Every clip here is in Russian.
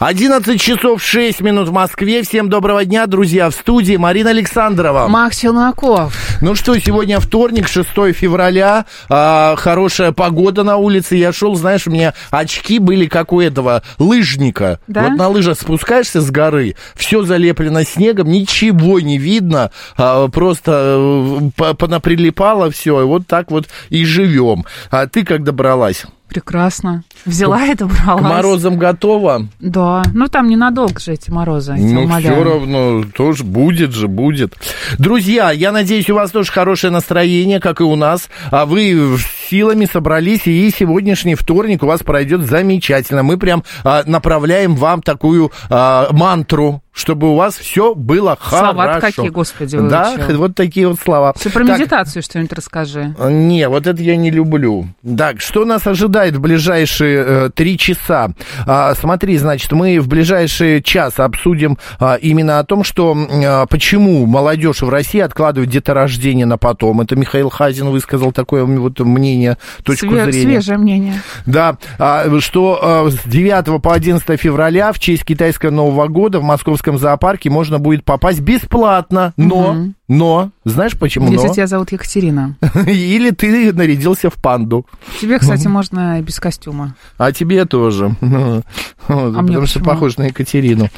11 часов 6 минут в Москве. Всем доброго дня, друзья. В студии Марина Александрова. Макс Челноков. Ну что, сегодня вторник, 6 февраля. А, хорошая погода на улице. Я шел, знаешь, у меня очки были как у этого лыжника. Да? Вот на лыжах спускаешься с горы, все залеплено снегом, ничего не видно. а, просто э, по- понаприлипало все. И вот так вот и живем. А ты как добралась? Прекрасно. Взяла и добралась. К морозам готова? Да. Ну, там ненадолго же эти морозы. Ну, умоляю. все равно, тоже будет же, будет. Друзья, я надеюсь, у вас тоже хорошее настроение, как и у нас. А вы силами собрались, и сегодняшний вторник у вас пройдет замечательно. Мы прям а, направляем вам такую а, мантру, чтобы у вас все было хорошо. какие, господи, Да, выучил. вот такие вот слова. Все про Так, медитацию что-нибудь расскажи. не, вот это я не люблю. Так, что нас ожидает в ближайшие э, три часа? А, смотри, значит, мы в ближайший час обсудим а, именно о том, что а, почему молодежь в России откладывает деторождение на потом. Это Михаил Хазин высказал такое вот мнение, точку Све- зрения. Свежее мнение. Да, а, что а, с 9 по 11 февраля в честь китайского Нового года в московском зоопарке можно будет попасть бесплатно, но, но, знаешь почему Если но? тебя зовут Екатерина. Или ты нарядился в панду. Тебе, кстати, можно и без костюма. А тебе тоже. А потому что похож на Екатерину.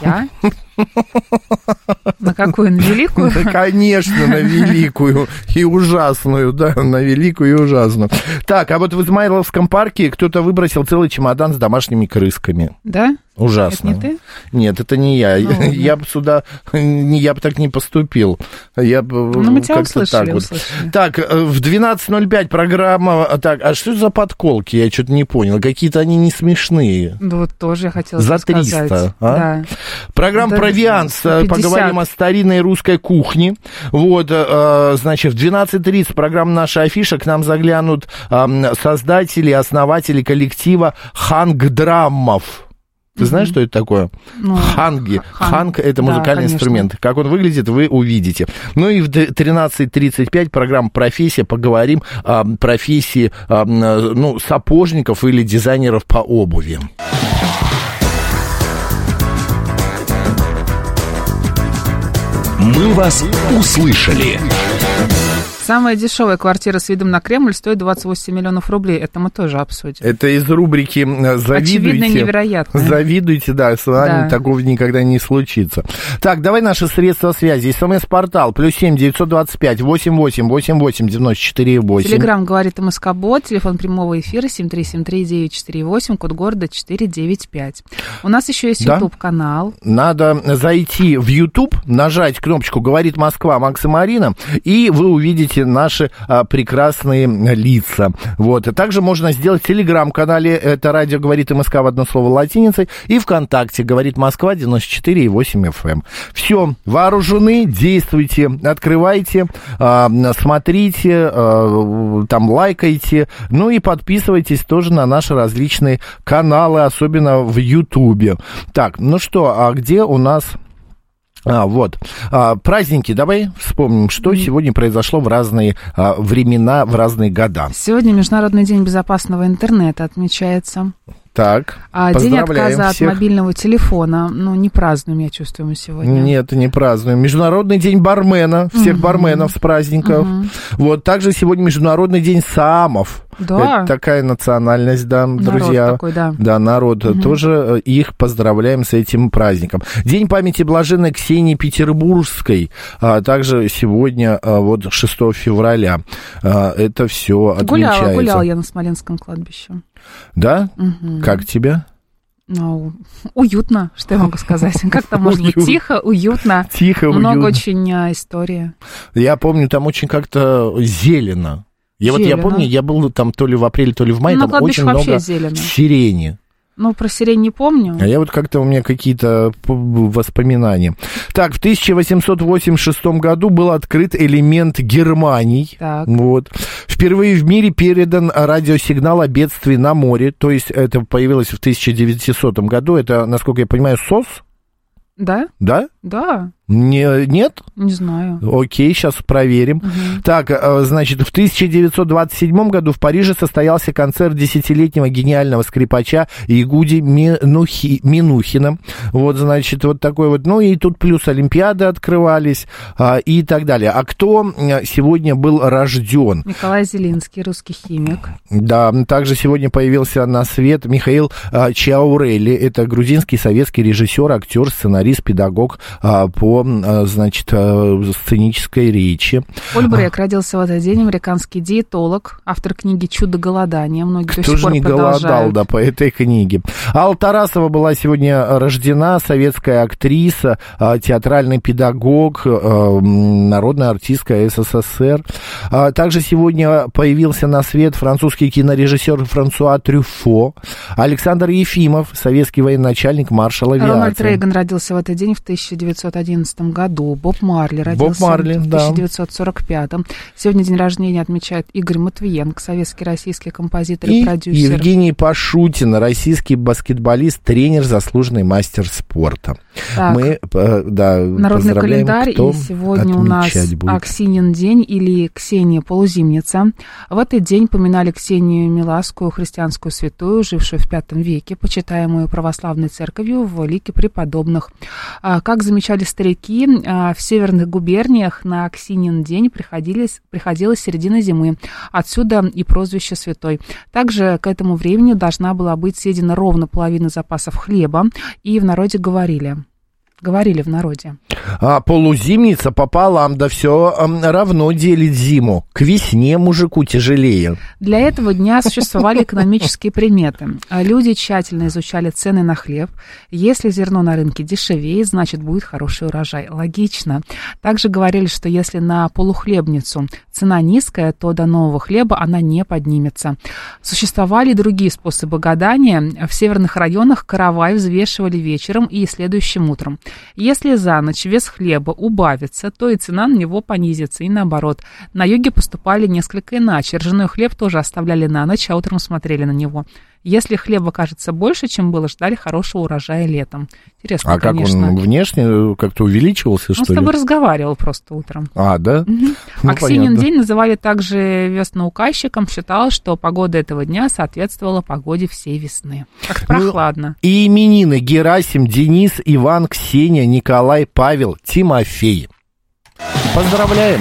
Я? На какую? На великую? Да, конечно, на великую и ужасную, да, на великую и ужасную. Так, а вот в Измайловском парке кто-то выбросил целый чемодан с домашними крысками. Да? Ужасно. Это не ты? Нет, это не я. Ну, я бы сюда, не- я бы так не поступил. Я Ну, мы тебя услышали, так вот. услышали. Так, э, в 12.05 программа... а, Так, а что за подколки? Я что-то не понял. Какие-то они не смешные. Ну, вот тоже я хотела За сказать. 300, а? Да. Программа Да, «Провианс». э, 50. Поговорим о старинной русской кухне. Вот, э, значит, в 12.30 программа «Наша афиша». К нам заглянут э, создатели, основатели коллектива «Хангдраммов». Ты знаешь, что это такое? Ну, Ханги. хан- Ханг – это да, музыкальный конечно. инструмент. Как он выглядит, вы увидите. Ну и в д- 13.35 программа «Профессия». Поговорим о профессии э, ну, сапожников или дизайнеров по обуви. «Мы вас услышали». Самая дешевая квартира с видом на Кремль стоит 28 миллионов рублей. Это мы тоже обсудим. Это из рубрики э, «Завидуйте». Очевидно, невероятно. Завидуйте, да, с вами Да. такого никогда не случится. Так, давай наши средства связи. СМС-портал плюс семь девятьсот двадцать пять восемь восемь восемь восемь девяносто четыре восемь. Телеграмм говорит МСК Бот, телефон прямого эфира 7373948, код города 495. У нас еще есть Да? YouTube-канал. Надо зайти в YouTube, нажать кнопочку «Говорит Москва» Макс и Марина, и вы увидите наши а, прекрасные лица. Вот. И также можно сделать в Телеграм-канале, это радио «Говорит МСК» в одно слово латиницей, и ВКонтакте «Говорит Москва» 94,8 FM. Все, вооружены, действуйте, открывайте, а, смотрите, а, там лайкайте, ну и подписывайтесь тоже на наши различные каналы, особенно в Ютубе. Так, ну что, а где у нас... А, вот. А, праздники, давай вспомним, что сегодня произошло в разные а, времена, в разные года. Сегодня Международный день безопасного интернета отмечается. Так, А день отказа всех. от мобильного телефона, ну, не празднуем, я чувствую, мы сегодня. Нет, не празднуем. Международный день бармена. Всех барменов с праздников. Вот. Также сегодня Международный день самов. Да. Это такая национальность, да, Народ друзья. такой, да. Да, народ. Тоже э, их поздравляем с этим праздником. День памяти блаженной Ксении Петербургской. А, также сегодня, а, вот 6 февраля. А, это все отмечается. Гуляла, гуляла я на Смоленском кладбище. Да? Как тебя? Ну, уютно, что я могу сказать. Как там может быть? Тихо, уютно. Тихо, Много уютно. очень а, истории. Я помню, там очень как-то зелено. Я вот я помню, я был там то ли в апреле, то ли в мае, там очень много зелено. сирени. Ну, про сирень не помню. А я вот как-то у меня какие-то воспоминания. Так, в 1886 году был открыт элемент Германий. Так. Вот. Впервые в мире передан радиосигнал о бедствии на море. То есть это появилось в 1900 году. Это, насколько я понимаю, СОС, Да? да? Да. Не, нет? Не знаю. Окей, сейчас проверим. Так, э, значит, в 1927 году в Париже состоялся концерт десятилетнего гениального скрипача Игуди Минухи, Минухина. Вот, значит, вот такой вот. Ну и тут плюс Олимпиады открывались а, и так далее. А кто э, сегодня был рожден? Николай Зелинский, русский химик. Да, также сегодня появился на свет Михаил а, Чаурелли. Это грузинский советский режиссер, актер, сценарист, педагог а, по, а, значит, а, сценической речи. Поль Брек родился в этот день, американский диетолог, автор книги «Чудо голодания». Многие до Кто сих же не голодал, да, по этой книге. Алла Тарасова была сегодня рождена, советская актриса, а, театральный педагог, а, народная артистка СССР. А, Также сегодня появился на свет французский кинорежиссер Франсуа Трюфо, Александр Ефимов, советский военачальник, маршал авиации. Рональд Рейган родился в этот день в 1911 году. Боб Марли родился Марли, в да. 1945. Сегодня день рождения отмечает Игорь Матвиенко, советский российский композитор и, И продюсер. Евгений Пашутин, российский баскетболист, тренер, заслуженный мастер спорта. Так, Мы, э, да, Народный календарь, кто и сегодня у нас будет. Аксинин день или Ксения Полузимница. В этот день поминали Ксению Миласскую, христианскую святую, жившую в V веке, почитаемую православной церковью в лике преподобных. А, Как замечали старики, а, в северных губерниях на Аксинин день приходились, приходилась середина зимы. Отсюда и прозвище святой. Также к этому времени должна была быть съедена ровно половина запасов хлеба, и в народе говорили. Говорили в народе. А полузимница пополам, да все равно делит зиму. К весне мужику тяжелее. Для этого дня существовали экономические приметы. А Люди тщательно изучали цены на хлеб. Если зерно на рынке дешевеет, значит будет хороший урожай. Логично. Также говорили, что если на полухлебницу цена низкая, то до нового хлеба она не поднимется. Существовали другие способы гадания. В северных районах каравай взвешивали вечером и следующим утром. Если за ночь вес хлеба убавится, то и цена на него понизится, и наоборот. На юге поступали несколько иначе. Ржаной хлеб тоже оставляли на ночь, а утром смотрели на него. Если хлеба кажется больше, чем было, ждали хорошего урожая летом. Интересно, А как конечно. он внешне э, как-то увеличивался, Он с что ли? тобой разговаривал просто утром. А, да? Ну, Аксинин понятно. день называли также весноуказчиком. Считалось, что погода этого дня соответствовала погоде всей весны. Как Ну, прохладно. И именины Герасим, Денис, Иван, Ксения, Николай, Павел, Тимофей. Поздравляем.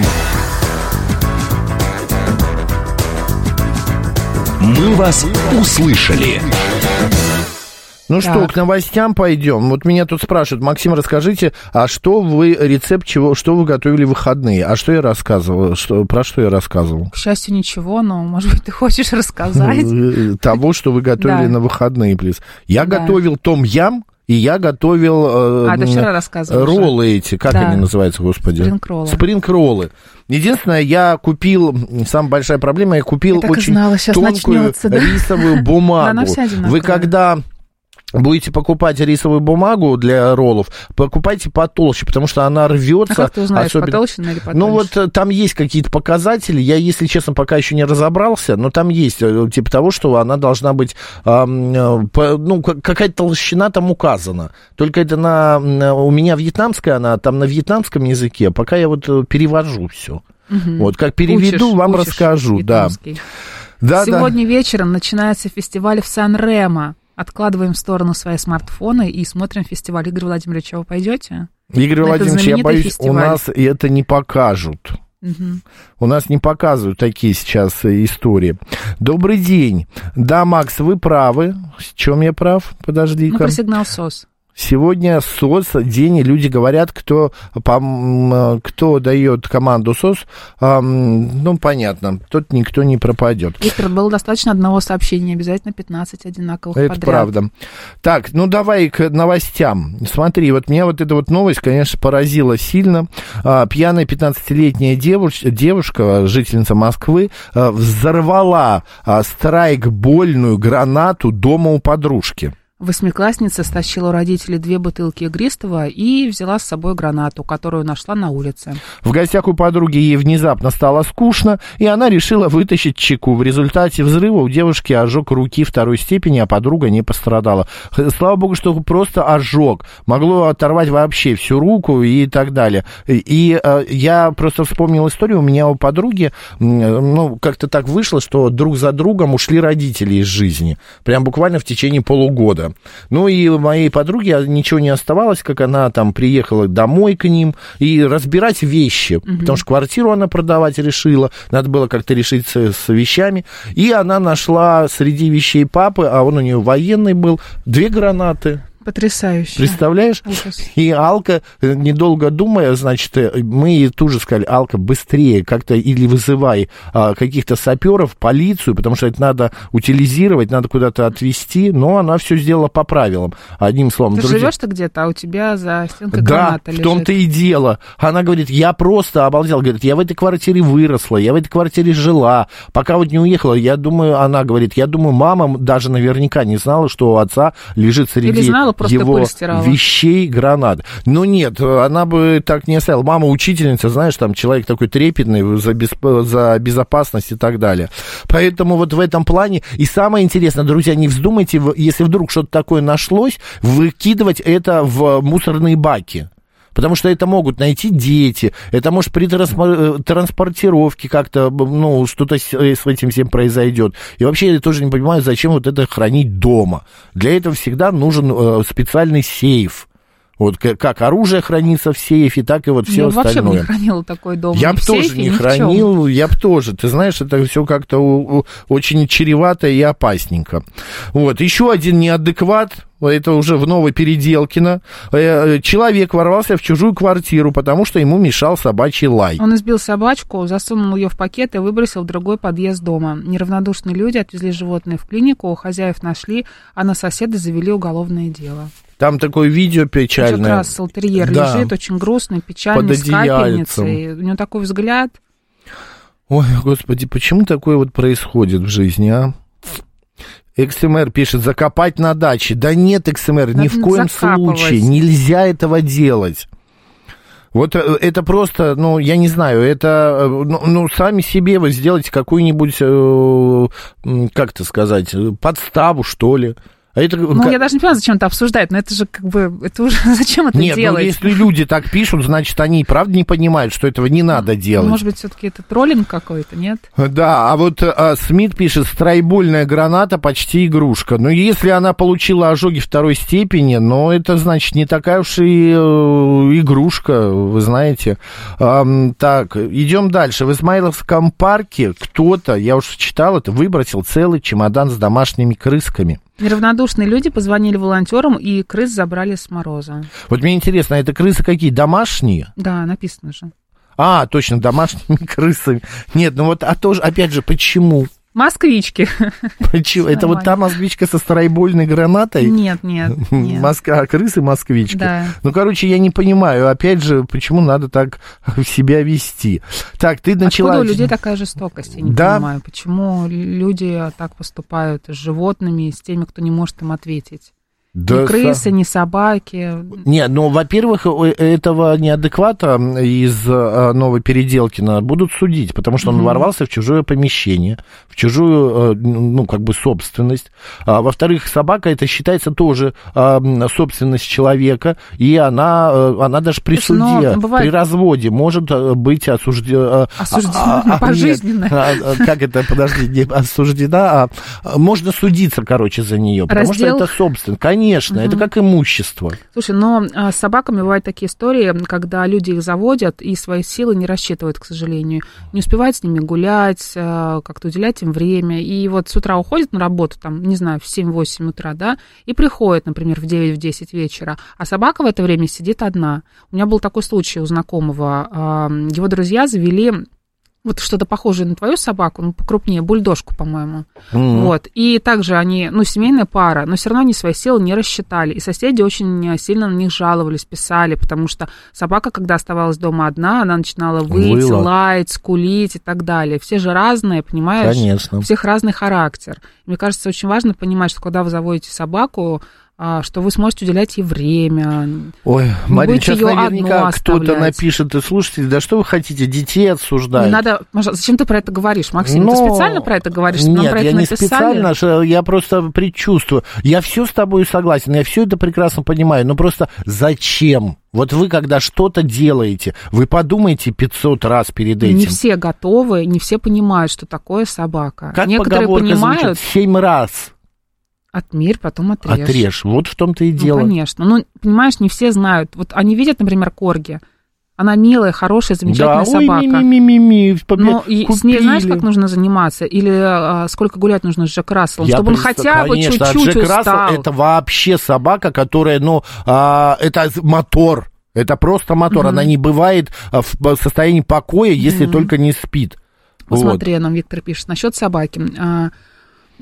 «Мы вас услышали». Ну что, Так. к новостям пойдем. Вот меня тут спрашивают, Максим, расскажите, а что вы, рецепт чего, что вы готовили в выходные? А что я рассказывал? Что, про что я рассказывал? К счастью, ничего, но, может быть, ты хочешь рассказать? Э, Того, что вы готовили на выходные, плиз. Я готовил том-ям, и я готовил... э, А, ты вчера рассказывал уже. Роллы эти, как Да. они называются, господи? Спринг-роллы. Спринг-роллы. Единственное, я купил, самая большая проблема, я купил Я очень знала, тонкую начнется, да? рисовую бумагу. Вы когда будете покупать рисовую бумагу для роллов, покупайте потолще, потому что она рвется. А как ты узнаешь, особенно- потолще или потоньше? Ну вот э, там есть какие-то показатели, я, если честно, пока еще не разобрался, но там есть э, типа того, что она должна быть, ам, э, по- ну, какая-то толщина там указана. Только это на, у меня вьетнамская, она там на вьетнамском языке, пока я вот перевожу все. Вот как переведу, Учишь, вам учишь расскажу, да. вьетнамский. Да, да. Сегодня вечером начинается фестиваль в Сан-Ремо. Откладываем в сторону свои смартфоны и смотрим фестиваль. Игорь Владимирович, а вы пойдете? Игорь Владимирович, я боюсь, фестиваль. у нас это не покажут. Мгм. У нас не показывают такие сейчас э, истории. Добрый день. Да, Макс, вы правы. С чем я прав? Ну, Подожди-ка. про сигнал СОС. Сегодня СОС день, и люди говорят, кто, пом- кто дает команду СОС, ам, ну, понятно, тот никто не пропадет. Виктор, было достаточно одного сообщения, обязательно 15 одинаковых Это подряд. правда. Так, ну давай к новостям. Смотри, вот меня вот эта вот новость, конечно, поразила сильно. А, пьяная 15-летняя девуш- девушка, жительница Москвы, а, взорвала а, страйкбольную гранату дома у подружки. Восьмиклассница стащила у родителей две бутылки игристого и взяла с собой гранату, которую нашла на улице. В гостях у подруги ей внезапно стало скучно, и она решила вытащить чеку. В результате взрыва у девушки ожог руки второй степени, а подруга не пострадала. Слава богу, что просто ожог. Могло оторвать вообще всю руку и так далее. И, э, я просто вспомнил историю. У меня у подруги, ну, как-то так вышло, что друг за другом ушли родители из жизни. Прям буквально в течение полугода. Ну и моей подруге ничего не оставалось, как она там приехала домой к ним и разбирать вещи, потому что квартиру она продавать решила, надо было как-то решить с, с вещами. И она нашла среди вещей папы, а он у нее военный был, две гранаты. Потрясающе. Представляешь? Ужас. И Алка, недолго думая, значит, э, мы ей тут же сказали, Алка, быстрее как-то или вызывай а, каких-то саперов, полицию, потому что это надо утилизировать, надо куда-то отвезти, но она все сделала по правилам. Одним словом, Ты друзья... живешь ты где-то, а у тебя за стенкой Да, граната в том-то и дело. Она говорит, я просто обалдел. Говорит, я в этой квартире выросла, я в этой квартире жила. Пока вот не уехала, я думаю, она говорит, я думаю, мама даже наверняка не знала, что у отца лежит среди Или знала, просто его вещей гранат. Но нет, она бы так не оставила. Мама учительница, знаешь, там человек такой трепетный за, бесп- за безопасность и так далее. Поэтому вот в этом плане. И самое интересное, друзья, не вздумайте, если вдруг что-то такое нашлось, выкидывать это в мусорные баки. Потому что это могут найти дети, это может при э, транспортировке как-то, ну, что-то с, э, с этим всем произойдет. И вообще я тоже не понимаю, зачем вот это хранить дома. Для этого всегда нужен э, специальный сейф. Вот как оружие хранится в сейфе, так и вот все я вообще бы остальное. не хранила такой дом. Я бы тоже не хранил, я бы тоже. Ты знаешь, это все как-то очень чревато и опасненько. Вот, еще один неадекват, это уже в Новой Переделкино. Э, Человек ворвался в чужую квартиру, потому что ему мешал собачий лай. Он избил собачку, засунул ее в пакет и выбросил в другой подъезд дома. Неравнодушные люди отвезли животное в клинику, у хозяев нашли, а на соседа завели уголовное дело. Там такое видео Как печальное. раз терьер Да. лежит, очень грустный, печальный, с капельницей. У него такой взгляд. Ой, господи, почему такое вот происходит в жизни, а? XMR пишет, закопать на даче. Да нет, XMR, ни Надо в коем случае. Нельзя этого делать. Вот э, это просто, ну, я не знаю, это, э, ну, ну, сами себе вы сделаете какую-нибудь, э, как это сказать, подставу, что ли. А это, Ну, как- я даже не понимаю, зачем это обсуждать, но это же как бы, это уже, зачем это Нет, ну, делать? если люди так пишут, значит, они и правда не понимают, что этого не надо делать. Может быть, все-таки это троллинг какой-то, нет? Да, а вот а, Смит пишет, страйбольная граната почти игрушка. Но если она получила ожоги второй степени, но это, значит, не такая уж и э, игрушка, вы знаете. Ам, так, идем дальше. В Измайловском парке кто-то, я уж читал это, выбросил целый чемодан с домашними крысками. Неравнодушные люди позвонили волонтерам, и крыс забрали с мороза. Вот мне интересно, а это крысы какие, домашние? Да, написано же. А, точно, домашними крысами. Нет, ну вот, а тоже, опять же, почему? Москвички. Почему? Это вот та москвичка со страйбольной гранатой? Нет, нет, нет. Москва, крысы москвички. Да. Ну, короче, я не понимаю, опять же, почему надо так себя вести. Так, ты начала... Откуда у людей такая жестокость? Я не Да. понимаю, почему люди так поступают с животными, с теми, кто не может им ответить. Да ни крысы, са- ни собаки. Не, ну, во-первых, у этого неадеквата из э, новой Переделкина будут судить, потому что он Мгм. ворвался в чужое помещение, в чужую, э, ну, как бы, собственность. А, во-вторых, собака, это считается тоже э, м, собственность человека, и она, э, она даже при Слушай, суде, бывает- при разводе может э, быть осуждена... Осуждена, пожизненно. как это, подожди, не осуждена, а а, можно судиться, короче, за нее, потому Раздел- что это собственность. Конечно, это как имущество. Слушай, но а, с собаками бывают такие истории, когда люди их заводят и свои силы не рассчитывают, к сожалению. Не успевают с ними гулять, а, как-то уделять им время. И вот с утра уходят на работу, там, не знаю, в 7-8 утра, да, и приходят, например, в 9-10 вечера, а собака в это время сидит одна. У меня был такой случай у знакомого. Его друзья завели вот что-то похожее на твою собаку, ну, покрупнее, бульдожку, по-моему. Mm-hmm. Вот. И также они, ну, семейная пара, но все равно они свои силы не рассчитали. И соседи очень сильно на них жаловались, писали, потому что собака, когда оставалась дома одна, она начинала выть, Выла. лаять, скулить и так далее. Все же разные, понимаешь? Конечно. У всех разный характер. Мне кажется, очень важно понимать, что когда вы заводите собаку, что вы сможете уделять ей время. Ой, Мария, сейчас наверняка кто-то напишет, и слушайте, да что вы хотите, детей отсуждать? Не надо, зачем ты про это говоришь, Максим? Но... Ты специально про это говоришь? Нет, нам про я это не специально, я просто предчувствую. Я все с тобой согласен, я все это прекрасно понимаю, но просто зачем? Вот вы, когда что-то делаете, вы подумайте 500 раз перед этим. Не все готовы, не все понимают, что такое собака. Как Некоторые понимают... звучит? Семь раз. Отмерь, потом отрежь. Отрежь, вот в том-то и дело. Ну, конечно. Ну, понимаешь, не все знают. Вот они видят, например, корги. Она милая, хорошая, замечательная да, собака. Ой, ми, ми, ми, ми, Но и с ней знаешь, как нужно заниматься? Или а, сколько гулять нужно с Джек Расселом? Я чтобы он хотя бы конечно, чуть-чуть Джек устал. Рассел это вообще собака, которая, ну, а, это мотор. Это просто мотор. Угу. Она не бывает а, в состоянии покоя, если угу. только не спит. Посмотри, вот. нам Виктор пишет насчет собаки.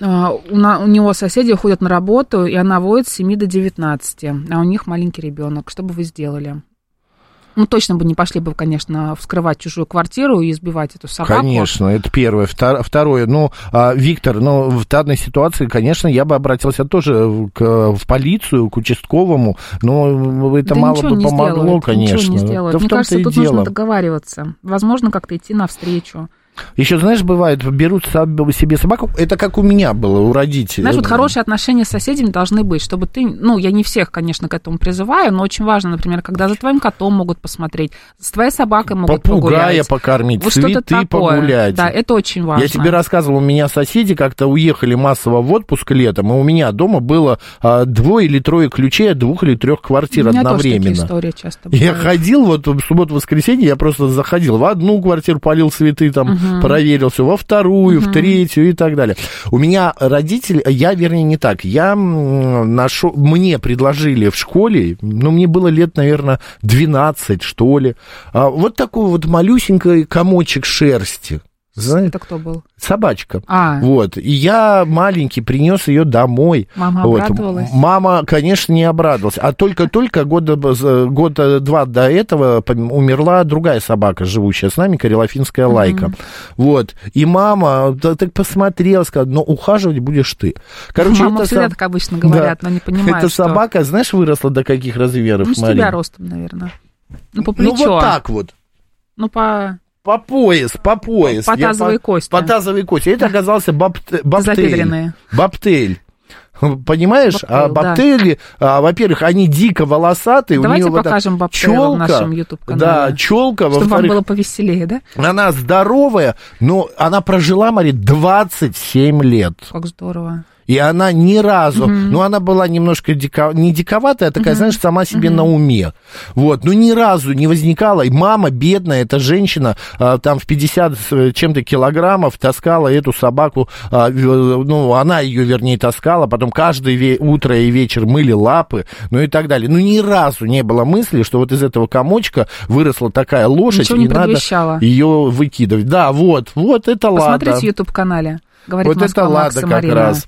А, у, на, у него соседи уходят на работу, и она воет с 7 до 19, а у них маленький ребенок. Что бы вы сделали? Ну, точно бы не пошли бы, конечно, вскрывать чужую квартиру и избивать эту собаку. Конечно, это первое. Второе, ну, а, Виктор, ну, в данной ситуации, конечно, я бы обратился тоже к, в полицию, к участковому, но это да мало бы помогло, сделают, конечно. Ничего не сделают. Мне кажется, тут дело. нужно договариваться. Возможно, как-то идти навстречу. Еще, знаешь, бывает, берут себе собаку, это как у меня было, у родителей. Знаешь, вот хорошие отношения с соседями должны быть, чтобы ты, ну, я не всех, конечно, к этому призываю, но очень важно, например, когда за твоим котом могут посмотреть, с твоей собакой могут Попугая погулять. покормить, вот цветы такое. погулять. Да, это очень важно. Я тебе рассказывал, у меня соседи как-то уехали массово в отпуск летом, и у меня дома было а, двое или трое ключей от двух или трех квартир у меня одновременно. Тоже истории часто бывают. Я ходил, вот в субботу-воскресенье, я просто заходил в одну квартиру, полил цветы там, угу угу. проверил все, во вторую, угу. в третью и так далее. У меня родители, я, вернее, не так, я нашел, мне предложили в школе, ну, мне было лет, наверное, 12, что ли, а, вот такой вот малюсенький комочек шерсти. Знаете? Это кто был? Собачка. А. Вот. И я маленький принес ее домой. Мама вот. обрадовалась? Мама, конечно, не обрадовалась. А только-только года, года два до этого умерла другая собака, живущая с нами, карелофинская лайка. Mm-hmm. Вот. И мама так посмотрела, сказала, ну, ухаживать будешь ты. Короче, Мама всегда соб... так обычно говорят, да. но не понимают, Эта что... собака, знаешь, выросла до каких размеров, Ну, с тебя ростом, наверное. Ну, по плечо. Ну, вот так вот. Ну, по по пояс, по пояс. По тазовой по, кости. По тазовой кости. Это оказался. Бабтель. Бабтель. Понимаешь, Бабтейл, а бабтели, да. а, во-первых, они дико волосатые. Давайте у нее покажем вот бабтейла в нашем YouTube-канале. Да, челка. Чтобы вам было повеселее, да? Она здоровая, но она прожила, Мари, 27 лет. Как здорово. И она ни разу, угу. ну, она была немножко дико, не диковатая, а такая, угу. знаешь, сама себе угу. на уме. Вот, но ни разу не возникала. И мама бедная, эта женщина, а, там в 50 с чем-то килограммов таскала эту собаку, а, ну, она ее, вернее, таскала, потом каждое утро и вечер мыли лапы, ну и так далее. Ну, ни разу не было мысли, что вот из этого комочка выросла такая лошадь, Ничего и надо ее выкидывать. Да, вот, вот это ладно. Посмотрите в YouTube-канале говорит вот Москва, это ладно как Марина. раз.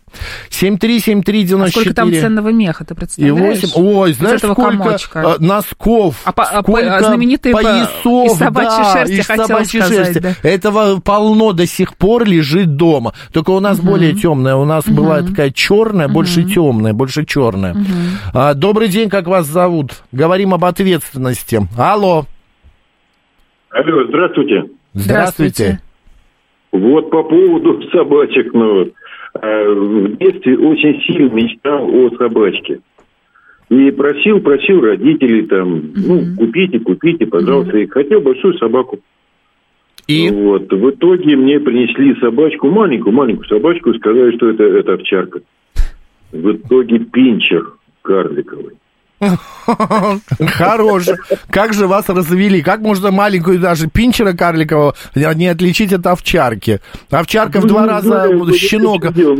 7373948. А сколько там ценного меха, ты представляешь? И 8. Ой, знаешь, сколько комочка. носков, а по, а сколько а знаменитые поясов, из собачьей да, шерсти, из собачьей сказать, шерсти. Да. Этого полно до сих пор лежит дома. Только у нас угу. более темная. У нас угу. была такая черная, угу. больше темная, больше черная. Угу. А, добрый день, как вас зовут? Говорим об ответственности. Алло. Алло, здравствуйте. Здравствуйте. Вот по поводу собачек, ну, э, в детстве очень сильно мечтал о собачке. И просил, просил родителей там, mm-hmm. ну, купите, купите, пожалуйста. Mm-hmm. И хотел большую собаку. И? Вот. В итоге мне принесли собачку, маленькую, маленькую собачку, и сказали, что это, это овчарка. В итоге пинчер. карликовой. Хорошо. Как же вас развели? Как можно маленькую даже пинчера карликового не отличить от овчарки? Овчарка в два Ну, раза ну, щенок. Ну.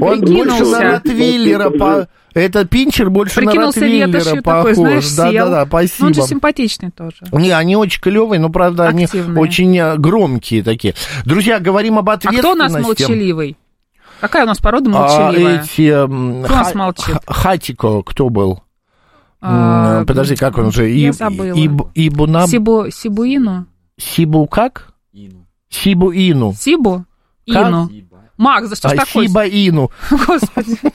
Он больше на Ротвейлера по... Это пинчер больше на Прикинулся Ротвейлера ветошью похож. такой, знаешь, сел. Да-да-да, Ну, Он же спасибо. симпатичный тоже. Не, они очень клевые, но, правда, они очень э, громкие такие. Друзья, говорим об А ответственности. кто у нас молчаливый? Какая у нас порода А, молчаливая? эти... м, Кто у нас Ха- молчит? Ха- Хатико, кто был? А, Подожди, как он же? Я И- забыла. Иб- Ибуна... Сибу, Сибуину? Сибу как? Ину. Сибу? Как? Ину. Макс, да что ж А такое? Ину. Господи.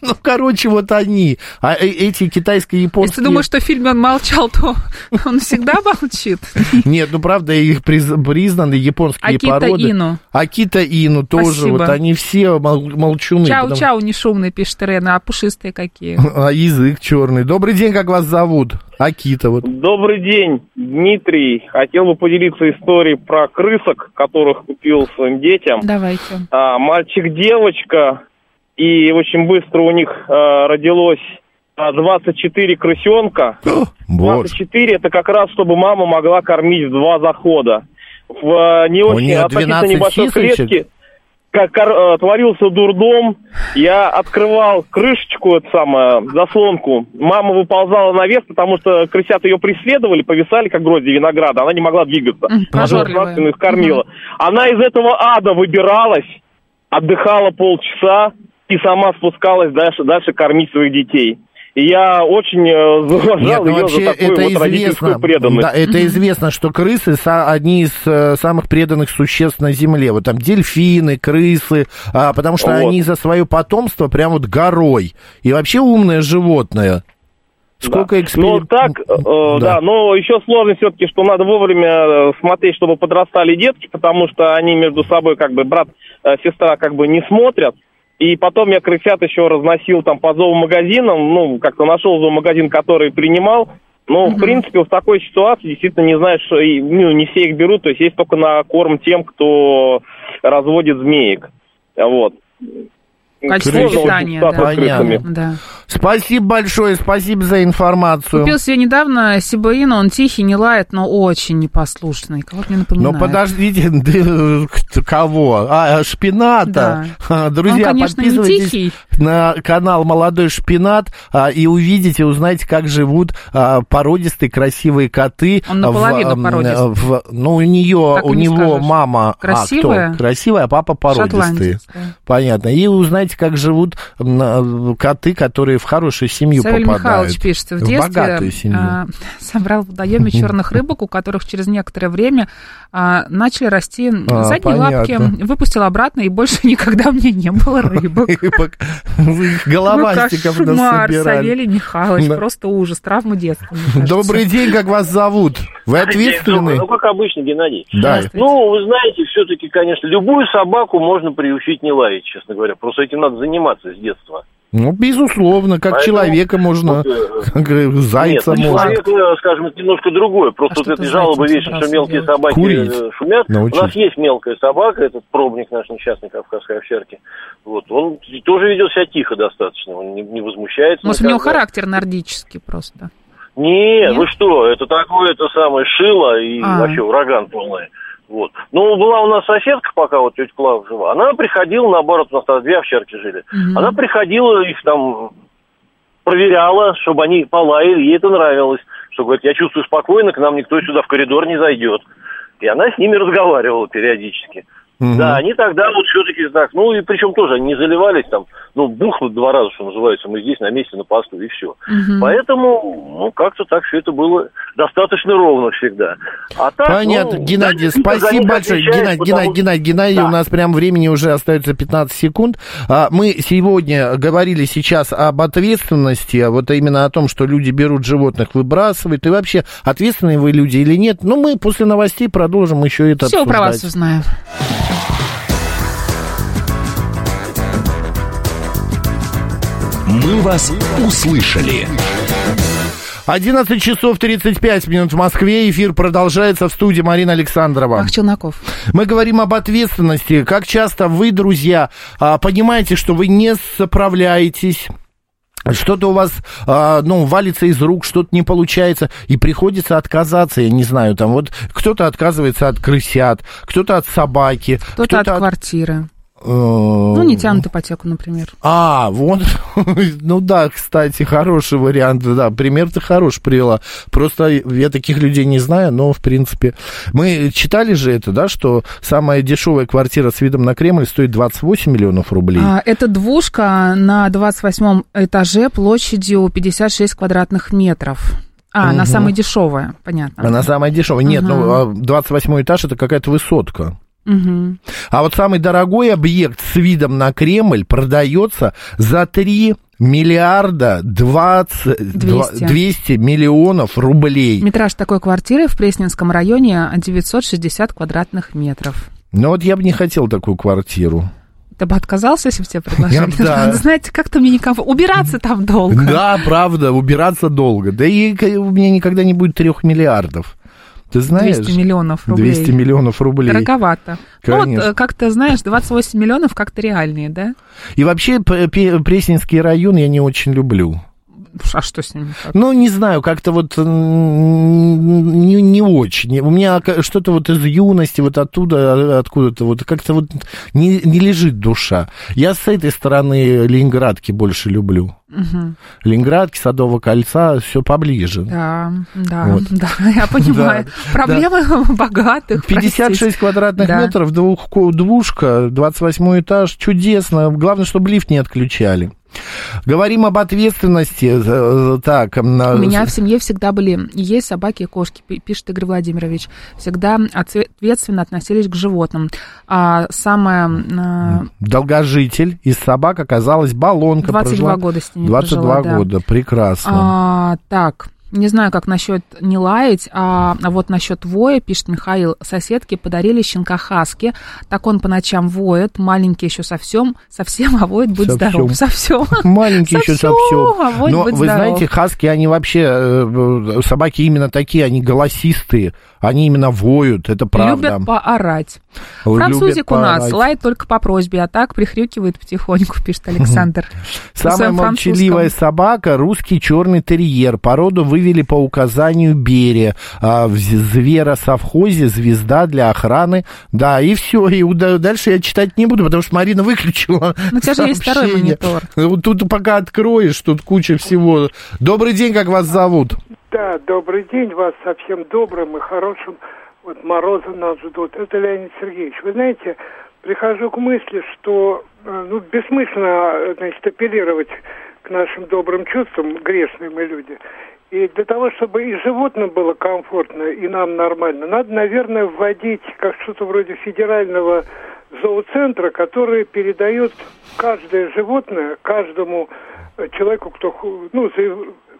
Ну, короче, вот они. А э- эти китайско-японские... Если ты думаешь, что в фильме он молчал, то он всегда молчит. Нет, ну, правда, их приз- признаны японские Акита породы. Ину. Акита Ину тоже. Спасибо. Вот они все мол- молчуны. потому- Чау-чау, не шумный, пишет Ирена, а пушистые какие. А язык черный. Добрый день, как вас зовут? Акита вот. Добрый день, Дмитрий. Хотел бы поделиться историей про крысок, которых купил своим детям. Давайте. А, Мальчик-девочка, и очень быстро у них а, родилось а, 24 крысенка. Боже. 24 это как раз, чтобы мама могла кормить в два захода. В а, не У очень нее относительно 12 небольшой сисочек? клетке как э, творился дурдом, я открывал крышечку, эту самую, заслонку. Мама выползала наверх, потому что крысята ее преследовали, повисали, как грозди винограда. Она не могла двигаться. Она их кормила. Она из этого ада выбиралась, отдыхала полчаса и сама спускалась дальше, дальше кормить своих детей. И я очень э, Нет, зауважал ну ее вообще за такую это вот родительскую известно. преданность. Да, это известно, что крысы одни из э, самых преданных существ на Земле. Вот там дельфины, крысы, а, потому что Вот. они за свое потомство прям вот горой. И вообще умное животное. Сколько Да. экспериментов... Ну, так, э, да. но еще сложность все-таки, что надо вовремя э, смотреть, чтобы подрастали детки, потому что они между собой, как бы, брат, э, сестра, как бы, не смотрят. И потом я крысят еще разносил там по зоомагазинам, ну, как-то нашел зоомагазин, который принимал. Но, в принципе, в такой ситуации действительно не знаешь, что ну, не все их берут, то есть есть только на корм тем, кто разводит змеек. Вот. Качество питания, да. Понятно. Да. Спасибо большое, спасибо за информацию. Купил себе недавно Сибуину, он тихий, не лает, но очень непослушный. Кого мне напоминает? Ну, подождите, да, кто- кого? А, шпината. Да. Друзья, Он, конечно, не подписывайтесь тихий. на канал «Молодой шпинат» а, и увидите, узнаете, как живут а, породистые красивые коты. Он наполовину в, м, породистый. в- ну, у нее, Так у не него скажешь. мама... Красивая? А, кто? Красивая, а папа породистый. Понятно. И узнаете, как живут м, коты, которые в хорошую семью Савель попадают. Михайлович пишет, в в детстве а, собрал в водоеме черных рыбок, у которых через некоторое время а, начали расти А, задние понятно. лапки, выпустил обратно, и больше никогда меня не было рыбок. Головастиков кошмар, насобирали. Савелий Михайлович, просто ужас, травма детства. мне. Добрый день, как вас зовут? Вы ответственны? Ну, как обычно, Геннадий. Да. Ну, вы знаете, все-таки, конечно, любую собаку можно приучить не лаять, честно говоря. Просто этим надо заниматься с детства. Ну, безусловно, как Поэтому человека можно, вот, э, как говорю, зайца Нет, ну, можно. человек, э, скажем, это немножко другое. Просто А вот этой жалобы вечно, что мелкие делать? собаки Курить. э, шумят. Научить. У нас есть мелкая собака, этот пробник наш несчастный кавказской овчарки. Вот. Он тоже ведет себя тихо достаточно, он не, не возмущается. Может, у него никогда. характер нордический просто. Не, Нет? вы что, это такое, это самое шило и А. вообще ураган полный. Вот. Ну, была у нас соседка, пока вот тетя Клава жива. Она приходила, наоборот, у нас тогда две овчарки жили. Мгм. Она приходила, их там проверяла, чтобы они полаяли, ей это нравилось. Что, говорит, я чувствую спокойно, к нам никто сюда в коридор не зайдет. И она с ними разговаривала периодически. Мгм. Да, они тогда вот все-таки так, ну и причем тоже они не заливались там, ну бухнут два раза, что называется, мы здесь на месте на посту и все. Мгм. Поэтому, ну как-то так все это было достаточно ровно всегда. А так, Понятно, ну, Геннадий, да, спасибо большое. Геннадий, потому Геннадий, Геннадий, Геннадий, Да. у нас прям времени уже остается 15 секунд. А, Мы сегодня говорили сейчас об ответственности, а вот именно о том, что люди берут животных, выбрасывают, и вообще, ответственные вы люди или нет. Но мы после новостей продолжим еще это Все про вас обсуждать. «Мы вас услышали». 11 часов 35 минут в Москве. Эфир продолжается в студии Марина Александрова. Ах, Челноков. Мы говорим об ответственности. Как часто вы, друзья, а, понимаете, что вы не справляетесь что-то у вас, а, ну, валится из рук, что-то не получается, и приходится отказаться, я не знаю, там вот кто-то отказывается от крысят, кто-то от собаки, Кто-то от кто-то квартиры. Э, Ну, не тянут ипотеку, например. А, вот, ну да, кстати, хороший вариант, да, пример ты хорош привела. Просто я таких людей не знаю, но, в принципе, мы читали же это, да, что самая дешевая квартира с видом на Кремль стоит 28 миллионов рублей. А, это двушка на 28 этаже площадью 56 квадратных метров. А, она Мгм. самая дешевая, понятно. Она самая дешевая. Нет, Ага. ну, а 28 этаж это какая-то высотка. Мгм. А вот самый дорогой объект с видом на Кремль продается за 3 миллиарда 20, 200. 200 миллионов рублей. Метраж такой квартиры в Пресненском районе 960 квадратных метров. Ну вот я бы не хотел такую квартиру. Ты бы отказался, если бы тебе предложили? Да. Знаете, как-то мне некомфортно. Убираться там долго. Да, правда, убираться долго. Да и у меня никогда не будет трех миллиардов. Ты знаешь? 200 миллионов рублей. 200 миллионов рублей. Дороговато. Ну вот, Конечно. э, как-то, знаешь, 28 миллионов как-то реальные, да? И вообще Пресненский район я не очень люблю. А что с ним? так? Ну, не знаю, как-то вот не, не очень. У меня что-то вот из юности, вот оттуда, а, откуда-то, вот как-то вот не, не лежит душа. Я с этой стороны Ленинградки больше люблю. Мгм. Ленинградки, Садового кольца, все поближе. Да, да, Вот. да, я понимаю. Да, Проблемы богатых. 56 простите. квадратных Да. метров, двух, двушка, 28 этаж, чудесно. Главное, чтобы лифт не отключали. Говорим об ответственности. э, Так, У меня в семье всегда были и есть собаки и кошки, пи- пишет Игорь Владимирович. Всегда отве- ответственно относились к животным. А самое... а, долгожитель из собак оказалась баллонка. 22 прожила- года с ними 22 прожила, да. года, прекрасно. А, так, не знаю, как насчет не лаять, а, а вот насчет воя, пишет Михаил, соседки подарили щенка Хаски, так он по ночам воет, маленький еще совсем, совсем, а воет, будь Совсем. здоров, совсем. Маленький еще совсем, а воет, Но вы здоров. знаете, хаски, они вообще, э, собаки именно такие, они голосистые, они именно воют, это правда. Любят поорать. Любят Французик у нас поорать. лает только по просьбе, а так прихрюкивает потихоньку, пишет Александр. Самая молчаливая собака – русский черный терьер. Породу вывели по указанию Берия. А, в зверосовхозе звезда для охраны. Да, и все. И дальше я читать не буду, потому что Марина выключила Ну, у тебя же есть второй монитор. Вот Тут пока откроешь, тут куча всего. Добрый день, как вас зовут? Да, добрый день, вас совсем добрым и хорошим. Вот морозы нас ждут. Это Леонид Сергеевич. Вы знаете, прихожу к мысли, что э, ну, бессмысленно э, значит, апеллировать к нашим добрым чувствам, грешные мы люди. И для того, чтобы и животным было комфортно, и нам нормально, надо, наверное, вводить как что-то вроде федерального зооцентра, который передает каждое животное каждому э, человеку, кто ну,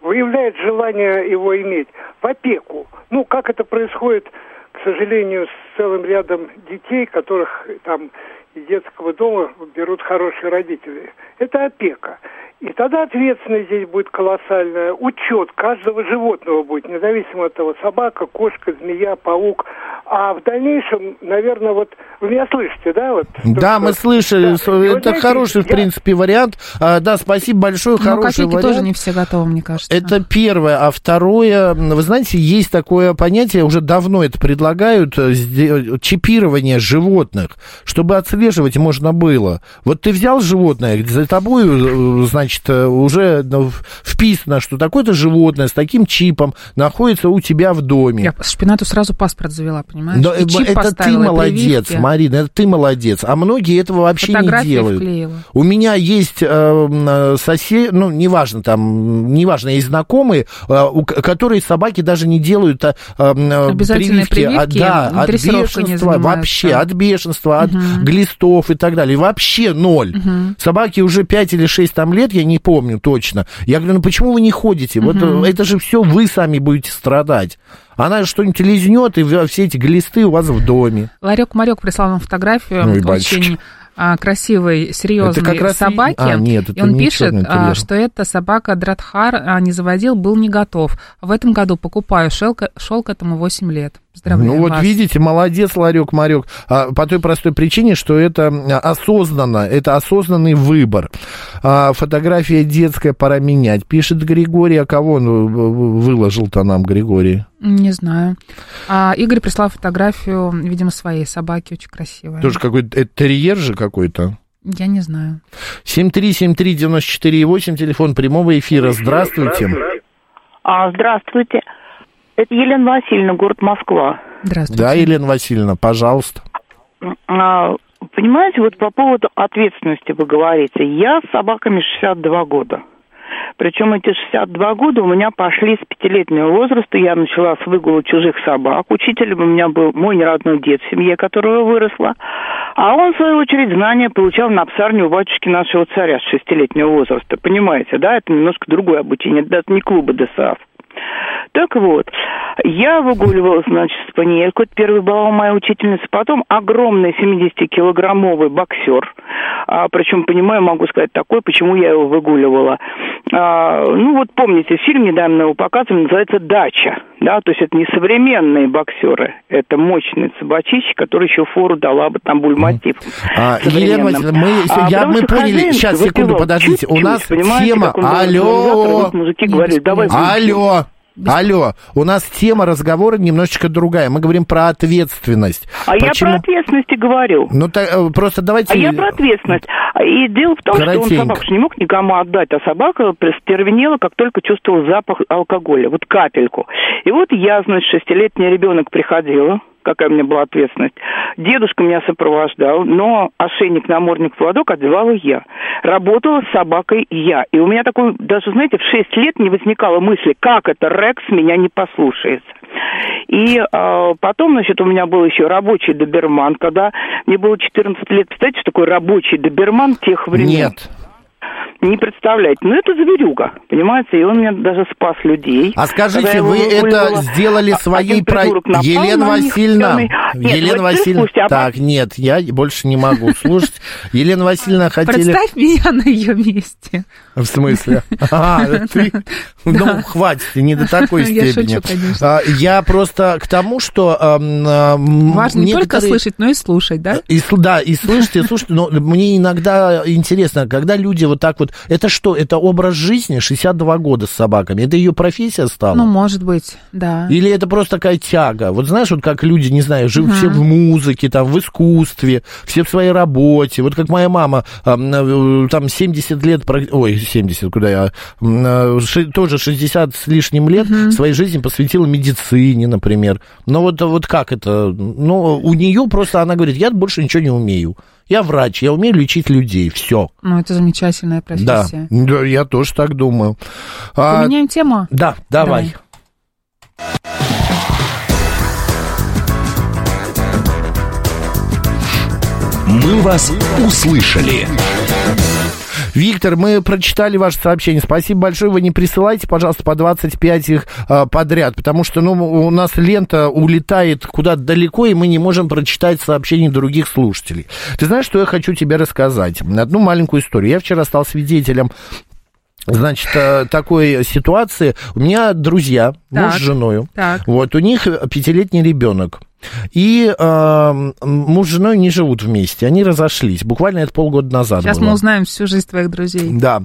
выявляет желание его иметь, в опеку. Ну, как это происходит, к сожалению, с целым рядом детей, которых там из детского дома берут хорошие родители. Это опека. И тогда ответственность здесь будет колоссальная. Учет каждого животного будет, независимо от того, собака, кошка, змея, паук. А в дальнейшем, наверное, вот вы меня слышите, да? Вот, Да, Только- мы слышали. Да. что И вот Это знаете, хороший, в я- принципе, вариант. А, Да, спасибо большое, Но хороший вариант. тоже не все готовы, мне кажется. Это первое. А второе, вы знаете, есть такое понятие, уже давно это предлагают, э, сде- чипирование животных, чтобы отслеживать можно было. Вот ты взял животное, за тобой, э, значит, э, уже ну, вписано, что такое-то животное с таким чипом находится у тебя в доме. Я шпинату сразу паспорт завела, понимаешь? Да, чип это ты молодец, прививки. Марина, это ты молодец. А многие этого вообще не делают. вклеила. У меня есть э, сосед, ну, неважно, там, неважно, есть знакомые, э, у которые собаки даже не делают э, э, прививки, а, прививки, да, от бешенства, вообще, от бешенства, от Мгм. глистов и так далее. Вообще ноль. Мгм. Собаки уже 5 или 6 там лет, я не помню точно. Я говорю, ну почему вы не ходите? Вот э, это же все вы сами будете страдать. Она что-нибудь лизнет, и все эти глисты у вас в доме. Ларек Марек прислал нам фотографию. Ну и очень красивой, серьезной собаки. А, нет, и он не пишет, а, что эта собака Дратхар а, не заводил, был не готов. В этом году покупаю, шел, к- шел к этому 8 лет. Поздравляю Ну вот вас. видите, молодец, Ларек Марек, а, по той простой причине, что это а, осознанно, это осознанный выбор. А, фотография детская пора менять. Пишет Григорий, а кого он выложил-то нам, Григорий? Не знаю. А Игорь прислал фотографию, видимо, своей собаки, очень красивая. Тоже какой-то, это терьер же какой-то? Я не знаю. 7373948, телефон прямого эфира. Здравствуйте. А, здравствуйте. Это Елена Васильевна, город Москва. Здравствуйте. Да, Елена Васильевна, пожалуйста. А, понимаете, вот по поводу ответственности вы говорите. Я с собаками 62 года. Причем эти 62 года у меня пошли с пятилетнего возраста. Я начала с выгула чужих собак. Учителем у меня был мой неродной дед в семье, которого выросла. А он, в свою очередь, знания получал на псарне у батюшки нашего царя с шестилетнего возраста. Понимаете, да? Это немножко другое обучение. Это не клуба ДСАФ. Так вот, я выгуливала, значит, спаниельку, это первая была моя учительница, потом огромный 70-килограммовый боксер, а, причем, понимаю, могу сказать такой, почему я его выгуливала. А, ну, вот помните, фильм недавно его показывали, называется «Дача», да, то есть это не современные боксеры, это мощные собачищи, которые еще фору дала бы там бульматив. А, Елена Васильевна, мы, А, я, мы поняли, сейчас, секунду, подождите, у чуть-чуть, нас понимаете, тема, алло, вот мужики говорили, давай алло, алло, у нас тема разговора немножечко другая, мы говорим про ответственность. А я про ответственность и говорю. Ну, та- э, просто давайте... А я про ответственность. И дело в том, что он Коротенько. собаку не мог никому отдать, а собака стервенела, как только чувствовал запах алкоголя, вот капельку. И вот я, значит, шестилетний ребенок приходила, какая у меня была ответственность. Дедушка меня сопровождал, но ошейник, намордник, поводок одевала я. Работала с собакой я. И у меня такой, даже, знаете, в 6 лет не возникало мысли, как это Рекс меня не послушается. И а, потом, значит, у меня был еще рабочий доберман, когда мне было 14 лет. Представляете, что такое рабочий доберман тех времен? Нет. Не представляете. Ну, это зверюга, понимаете? И он меня даже спас людей. А скажите, вы это сделали а- своей про... напал Елена на Васильевна. Нет, Елена Васильевна, слушайте, а так, нет, я больше не могу слушать. Елена Васильевна хотели... Представь меня на ее месте. В смысле? А, ты... Ну, хватит, не до такой степени. А, Я просто к тому, что... эм, Важно не только слышать, но и слушать, да? И, да, и слышите, слушайте, но мне иногда интересно, когда люди вот так вот... Это что, это образ жизни 62 года с собаками? Это ее профессия стала? Ну, может быть, да. Или это просто такая тяга? Вот знаешь, вот как люди, не знаю, живут Мгм. все в музыке, там, в искусстве, все в своей работе. Вот как моя мама, ам, э, там, 70 лет, ой, 70, куда я, э, тоже 60 с лишним лет своей жизни посвятила медицине, например. Но вот, вот как это? Ну, у нее просто, она говорит, я больше ничего не умею. Я врач, я умею лечить людей, все. Ну, это замечательная Да, профессия. да, я тоже так думаю. А, Поменяем тему? да, давай. «Мы вас услышали». Виктор, мы прочитали ваше сообщение. Спасибо большое. Вы не присылайте, пожалуйста, по 25 их а, подряд, потому что ну, у нас лента улетает куда-то далеко, и мы не можем прочитать сообщения других слушателей. Ты знаешь, что я хочу тебе рассказать? Одну маленькую историю. Я вчера стал свидетелем Значит, э, такой ситуации. У меня друзья, муж Так, с женой. так. Вот, у них пятилетний ребенок. И э, муж с женой не живут вместе, они разошлись. Буквально это полгода назад Сейчас было. мы узнаем всю жизнь твоих друзей. Да.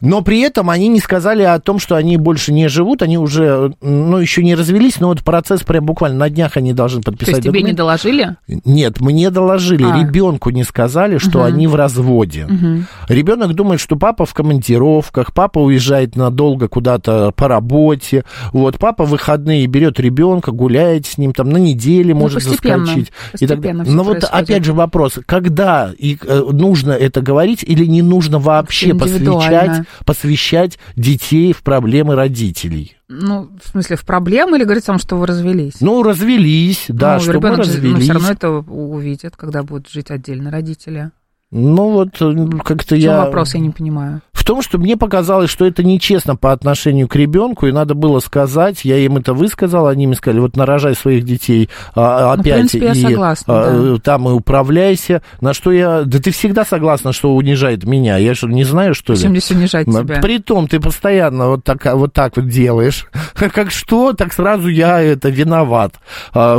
Но при этом они не сказали о том, что они больше не живут, они уже, ну, еще не развелись, но вот процесс прям буквально на днях они должны То подписать есть тебе не документ. доложили? Нет, мне доложили, А. ребенку не сказали, что Мгм. они в разводе. Мгм. Ребенок думает, что папа в командировках, папа уезжает надолго куда-то по работе. Вот, папа в выходные берет ребенка, гуляет с ним там на неделе, Ну, может постепенно, заскочить. и так постепенно Но вот происходит. опять же вопрос, когда и, э, нужно это говорить или не нужно вообще посвящать, посвящать детей в проблемы родителей? Ну, в смысле, в проблемы или говорить о том, что вы развелись? Ну, развелись, да, ну, что ребенок мы же, развелись. ну, все равно это увидит, когда будут жить отдельно родители. Ну, вот как-то я... вопрос, я не понимаю. Том, что мне показалось, что это нечестно по отношению к ребенку, и надо было сказать, я им это высказал, они мне сказали, вот нарожай своих детей а, Ну, в опять принципе, я и согласна, а, там и управляйся. На что я, да ты всегда согласна, что унижает меня, я что, не знаю, что ли? Зачем здесь унижать Ну, тебя? Притом ты постоянно вот так, вот так вот делаешь. Как что, так сразу я это виноват. А,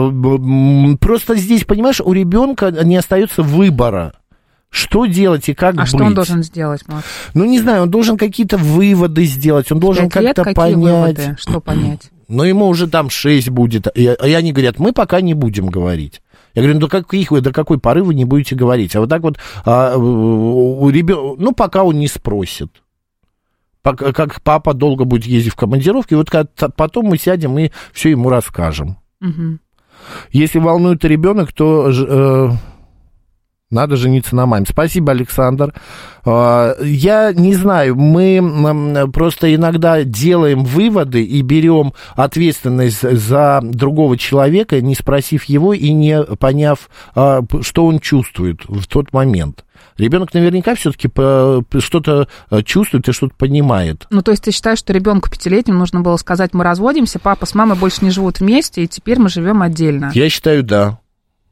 Просто здесь, понимаешь, у ребенка не остается выбора. Что делать и как А быть? что он должен сделать, Макс? Ну, не знаю, он должен какие-то выводы сделать, он должен как-то понять. выводы? Что понять? Но ему уже там 6 будет. И, и они говорят, мы пока не будем говорить. Я говорю, ну до, каких вы, до какой поры вы не будете говорить? А вот так вот а, у ребенка, ну пока он не спросит. Как папа долго будет ездить в командировки, вот потом мы сядем и все ему расскажем. Мгм. Если волнует ребенок, то э, надо жениться на маме. Спасибо, Александр. А, Я не знаю, мы просто иногда делаем выводы и берем ответственность за другого человека, не спросив его и не поняв, а, что он чувствует в тот момент. Ребенок наверняка все-таки что-то э, чувствует и что-то понимает. Ну, то есть ты считаешь, что ребенку пятилетнему нужно было сказать, мы разводимся, папа с мамой больше не живут вместе, и теперь мы живем отдельно, Я считаю, да.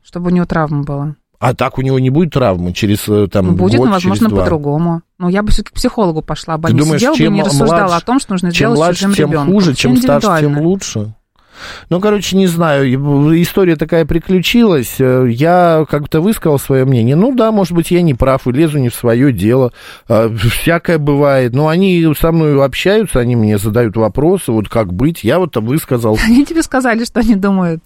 чтобы у него травма была? А так у него не будет травмы через э, там будет, год, но, возможно, по-другому. Ну, я бы все-таки к психологу пошла бы, а не думаешь, сидела бы и не рассуждала младше- о том, что нужно чем сделать младше, чужим тем ребенком. хуже, чем старше, тем лучше. Ну, короче, не знаю, история такая приключилась, э, я как-то высказал свое мнение. Ну да, может быть, я не прав и лезу не в свое дело, Э, всякое бывает. Но они со мной общаются, они мне задают вопросы, вот как быть, я вот высказал. Они тебе сказали, что они думают.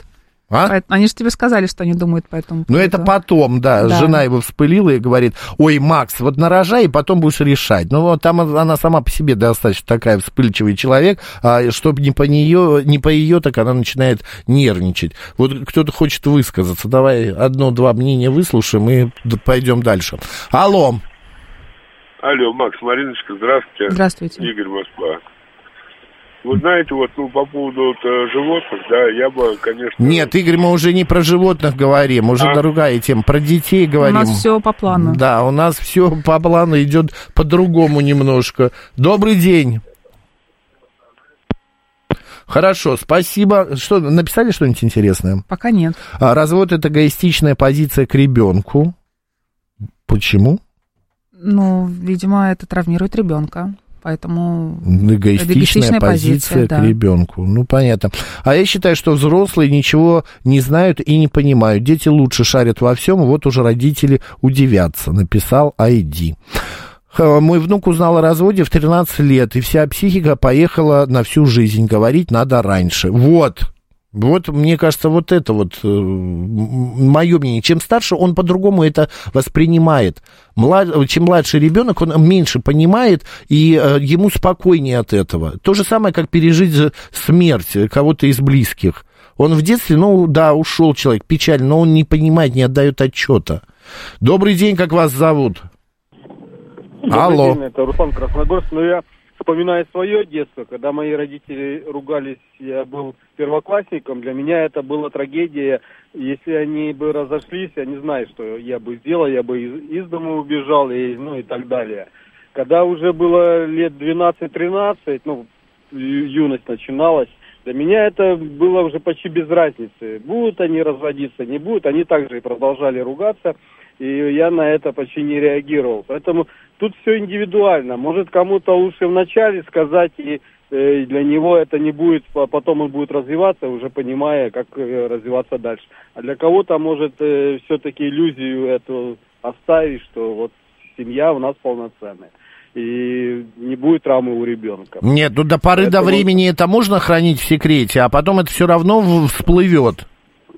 А? Они же тебе сказали, что они думают по этому Ну, поводу. это потом, да, Да. жена его вспылила и говорит, ой, Макс, вот нарожай, и потом будешь решать. Ну, вот там она сама по себе достаточно такая вспыльчивый человек, а чтобы не по нее, не по ее, так она начинает нервничать. Вот кто-то хочет высказаться, давай одно-два мнения выслушаем и пойдем дальше. Алло, Алло, Макс, Мариночка, здравствуйте. Здравствуйте. Игорь Москва. Вы знаете, вот ну, по поводу вот, э, животных, да, я бы, конечно... нет, Игорь, мы уже не про животных говорим, уже А? другая тема, про детей У говорим. нас все по плану. Да, у нас все по плану идет по-другому немножко. Добрый день. Хорошо, спасибо. Что, написали что-нибудь интересное? Пока нет. А, развод это эгоистичная позиция к ребенку. Почему? Ну, видимо, это травмирует ребенка. Поэтому Эгоистичная, эгоистичная позиция, позиция, к да. ребенку. Ну, понятно. А я считаю, что взрослые ничего не знают и не понимают. Дети лучше шарят во всем, вот уже родители удивятся, написал Айди. Мой внук узнал о разводе в 13 лет, и вся психика поехала на всю жизнь. Говорить надо раньше. Вот. Вот, мне кажется, вот это вот мое мнение. Чем старше, он по-другому это воспринимает. Млад- чем младший ребенок, он меньше понимает, и э, ему спокойнее от этого. То же самое, как пережить за- смерть кого-то из близких. Он в детстве, ну да, ушел человек, печаль, но он не понимает, не отдает отчета. Добрый день, как вас зовут? Алло. Добрый день, это Руслан Красногорск. Но я вспоминаю свое детство, когда мои родители ругались, я был первоклассником, для меня это была трагедия. Если они бы разошлись, я не знаю, что я бы сделал, я бы из, из дома убежал, и, ну и так далее. Когда уже было лет 12-13, ну, юность начиналась, для меня это было уже почти без разницы. Будут они разводиться, не будут, они также и продолжали ругаться, и я на это почти не реагировал. Поэтому тут все индивидуально. Может, кому-то лучше вначале сказать, и э, для него это не будет, а потом он будет развиваться, уже понимая, как э, развиваться дальше. А для кого-то может э, все-таки иллюзию эту оставить, что вот семья у нас полноценная. И не будет травмы у ребенка. Нет, ну до поры до Поэтому- времени это можно хранить в секрете, а потом это все равно всплывет.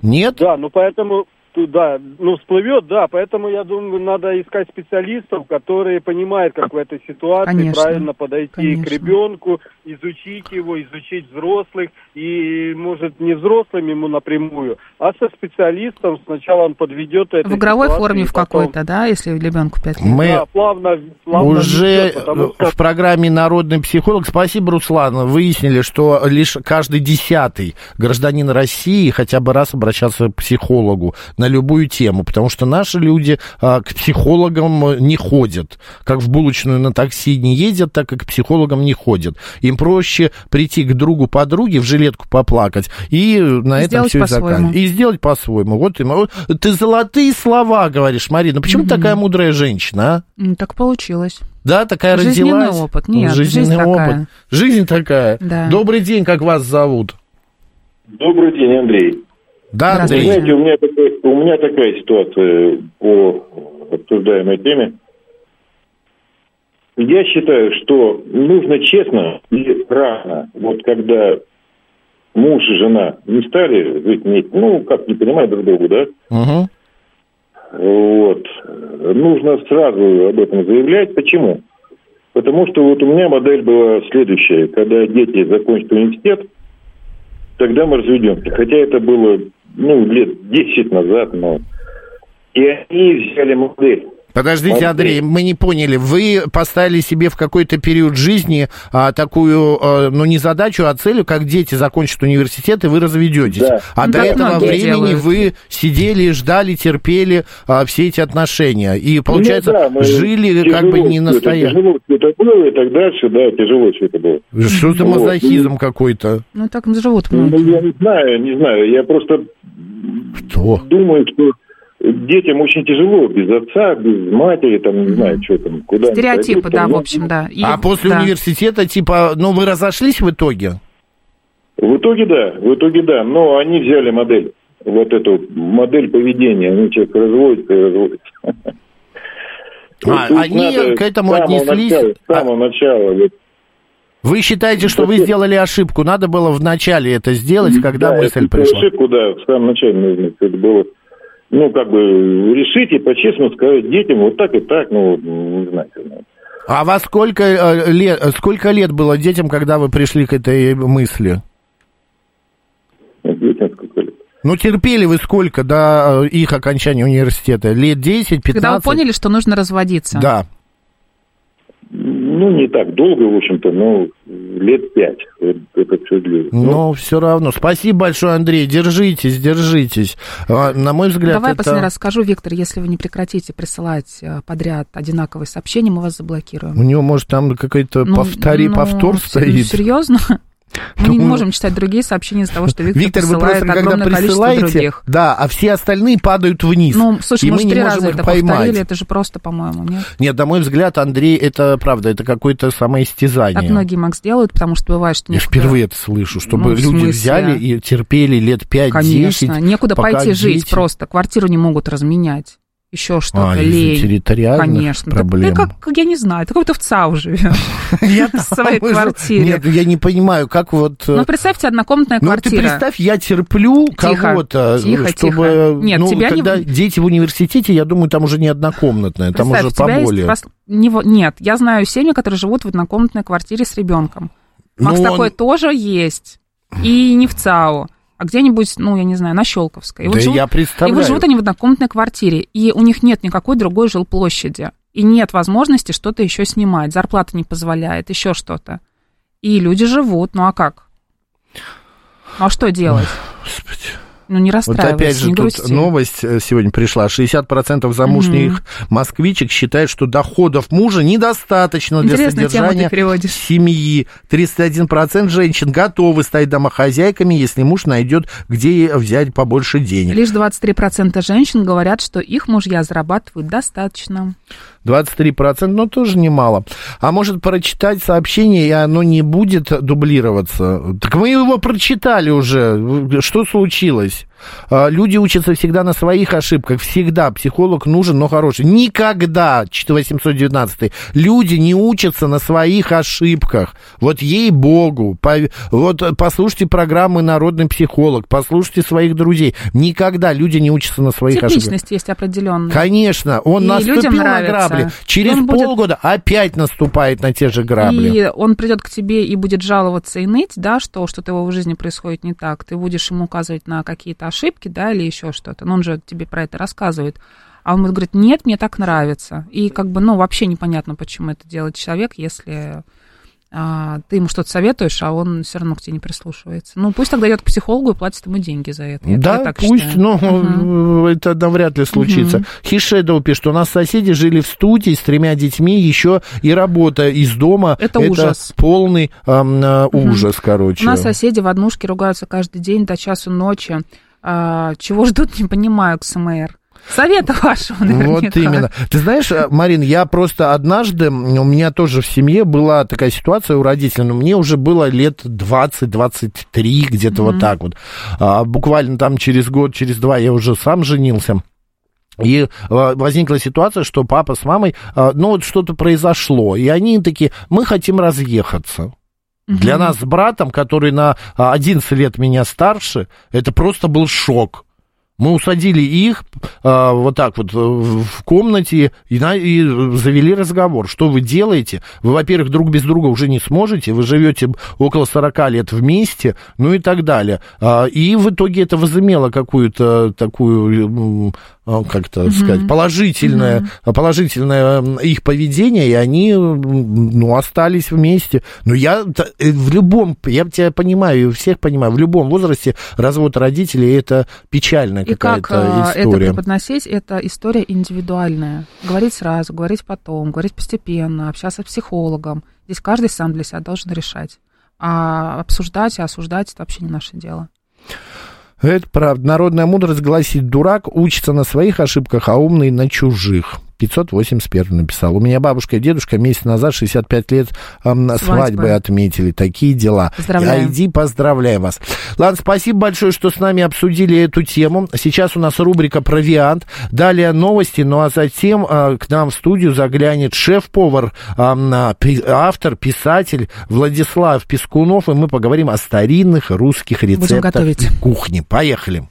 Нет? Да, ну поэтому, ту- да, ну всплывет, да, поэтому я думаю, надо искать специалистов, которые понимают, как в этой ситуации Конечно, правильно подойти конечно. к ребенку, изучить его, изучить взрослых, и, может, не взрослым ему напрямую, а со специалистом сначала он подведет это. В игровой форме в какой-то, да, если ребенку 5 лет. Мы Да, плавно, плавно уже ведет, что в программе «Народный психолог», спасибо, Руслан, выяснили, что лишь каждый десятый гражданин России хотя бы раз обращался к психологу на на любую тему, потому что наши люди а, к психологам не ходят. Как в булочную на такси не ездят, так и к психологам не ходят. Им проще прийти к другу подруге в жилетку поплакать и на этом Сделать все и заканчивать. И сделать по-своему. Вот, вот ты золотые слова говоришь, Марина. Почему ты такая мудрая женщина, а? Так получилось. Да, такая Жизненный родилась. опыт. Нет, жизненный жизнь опыт. такая. Жизнь такая. Да. Добрый день, как вас зовут? Добрый день, Андрей. Да, Андрей. знаете, у меня, такая, у меня такая ситуация по обсуждаемой теме. Я считаю, что нужно честно и рано, вот когда муж и жена не стали жить вместе, ну, как не понимают друг друга, да, Мгм. вот, нужно сразу об этом заявлять. Почему? Потому что вот у меня модель была следующая. Когда дети закончат университет, тогда мы разведемся. Хотя это было, ну, лет 10 назад, но... И они взяли модель. Подождите. Андрей, мы не поняли. Вы поставили себе в какой-то период жизни а, такую, а, ну, не задачу, а целью, как дети закончат университет, и вы разведетесь. Да. А Ну, до этого времени делают. вы сидели, ждали, терпели а, все эти отношения. И, получается, Ну да, мы жили как бы не настоящим. Тяжело все это было и так дальше, да, тяжело все это было. Что за Вот. мазохизм какой-то? Ну, так живут Ну, я не знаю, не знаю. Я просто Что? думаю, что детям очень тяжело без отца, без матери, там, не знаю, что там, куда Стереотипы, пойдут, да, там, в ну, общем, да. И- А после да. университета, типа, ну, вы разошлись в итоге? В итоге да, в итоге да, но они взяли модель, вот эту модель поведения, они сейчас разводятся и разводятся. А, они надо к этому отнеслись- начала, С самого начала, вот, Вы считаете, что вы сделали ошибку? Надо было вначале это сделать, когда да, мысль пришла? ошибку, да, в самом начале нужно это было, ну, как бы, решить и по-честному сказать детям, вот так и так, ну, не знаю, ну, А во сколько э, лет, сколько лет было детям, когда вы пришли к этой мысли? детям сколько лет. Ну, терпели вы сколько до э, их окончания университета? Лет 10, 15? Когда вы поняли, что нужно разводиться. Да. Ну, не так долго, в общем-то, но лет пять вот это все длилось. Но все равно. Спасибо большое, Андрей. Держитесь, держитесь. А, На мой взгляд, Давай это... последний раз скажу, Виктор, если вы не прекратите присылать э, подряд одинаковые сообщения, мы вас заблокируем. У него, может, там какой-то Ну, повтори, ну, повтор с- стоит. Серьезно? Мы не можем читать другие сообщения из-за того, что Виктор, Виктор, вы присылает просто когда огромное количество присылаете, других. да, а все остальные падают вниз. Ну, слушай, и мы мы три раза это поймать. повторили, это же просто, по-моему, нет? Нет, на мой взгляд, Андрей, это правда, это какое-то самоистязание. Так многие, Макс, делают, потому что бывает, что Я некуда- впервые это слышу, чтобы Ну, люди взяли и терпели лет 5-10. Конечно, некуда пойти жить дети- просто, квартиру не могут разменять. Еще что-то, А, лень. территориальных Конечно. Да проблем. Ты как, я не знаю, ты какой-то в ЦАУ живешь. В своей квартире. Нет, я не понимаю, как вот... э, Ну, представьте, однокомнатная Ну, ты квартира. представь, я терплю кого-то, тихо, чтобы... Нет, ну, тебя когда дети в университете, я думаю, там уже не однокомнатная, там уже поболее. Нет, я знаю семьи, которые живут в однокомнатной квартире с ребенком. Макс, Ну, такое тоже есть. И не в ЦАУ, а где-нибудь, ну, я не знаю, на Щелковской. И Да я И представляю. вот живут они в однокомнатной квартире, и у них нет никакой другой жилплощади. И нет возможности что-то еще снимать. Зарплата не позволяет, еще что-то. И люди живут, ну а как? Ну а что делать? Ну не Вот расстраивайся, опять же не тут грусти. новость э, сегодня пришла. 60% замужних москвичек считают, что доходов мужа недостаточно для тему ты содержания семьи. 31% женщин готовы стать домохозяйками, если муж найдет, где взять побольше денег. Лишь 23% женщин говорят, что их мужья зарабатывают достаточно. 23%, ну, тоже немало. А может прочитать сообщение, и оно не будет дублироваться? Так мы его прочитали уже. Что случилось? А, Люди учатся всегда на своих ошибках. Всегда психолог нужен, но хороший. Никогда, 819 люди не учатся на своих ошибках. Вот ей-богу. Пов- Вот послушайте программы «Народный психолог», послушайте своих друзей. Никогда люди не учатся на своих ошибках. Типичность есть определенная. Конечно, он И наступил на грабли. Через Он будет- полгода опять наступает на те же грабли. И он придет к тебе и будет жаловаться и ныть, да, что что-то его в жизни происходит не так. Ты будешь ему указывать на какие-то ошибки, да, или еще что-то. Но он же тебе про это рассказывает. А он будет говорить, нет, мне так нравится. И как бы, ну, вообще непонятно, почему это делает человек, если а, ты ему что-то советуешь, а он все равно к тебе не прислушивается. Ну, пусть тогда идет к психологу и платит ему деньги за это. Я да, так пусть, считаю. но Мгм. это навряд ли случится. Мгм. Хишедоу пишет, у нас соседи жили в студии с тремя детьми, еще и работа из дома. Это ужас. полный Мгм. ужас, короче. У нас соседи в однушке ругаются каждый день до часу ночи. А, чего ждут, не понимаю, к СМР. Совета вашего, наверняка. Вот именно. Ты знаешь, э, Марин, я просто однажды, у меня тоже в семье была такая ситуация у родителей, но мне уже было лет 20-23, где-то вот Мгм. так вот. А, буквально там через год, через два я уже сам женился. И э, возникла ситуация, что папа с мамой, э, ну вот что-то произошло, и они такие, мы хотим разъехаться. Для нас с братом, который на а, 11 лет меня старше, это просто был шок. Мы усадили их а, вот так вот э, в в комнате и, на- и завели разговор. Что вы делаете? Вы, во-первых, друг без друга уже не сможете, вы живете около 40 лет вместе, ну и так далее. А, И в итоге это возымело какую-то такую, а, как это Мгм. сказать, положительное, положительное м, их поведение, и они, ну, остались вместе. Но я э, в любом, я тебя понимаю, и всех понимаю, в любом возрасте развод родителей это печальная И как какая-то а, это история. преподносить, это история индивидуальная. Говорить сразу, говорить потом, говорить постепенно, общаться с психологом. Здесь каждый сам для себя должен решать. А обсуждать и осуждать это вообще не наше дело. Это правда. Народная мудрость гласит, дурак учится на своих ошибках, а умный на чужих. 581 написал. У меня бабушка и дедушка месяц назад, 65 лет, эм, свадьбы. Свадьбы. отметили. Такие дела. Поздравляем. Иди, поздравляем вас. Ладно, спасибо большое, что с нами обсудили эту тему. Сейчас у нас рубрика «Провиант». Далее новости, ну а затем э, к нам в студию заглянет шеф-повар, пи- автор, писатель Владислав Пескунов, и мы поговорим о старинных русских рецептах кухни. Поехали.